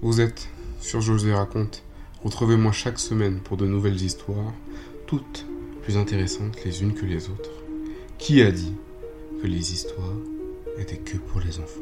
Vous êtes sur José Raconte. Retrouvez-moi chaque semaine pour de nouvelles histoires, toutes plus intéressantes les unes que les autres. Qui a dit que les histoires étaient que pour les enfants?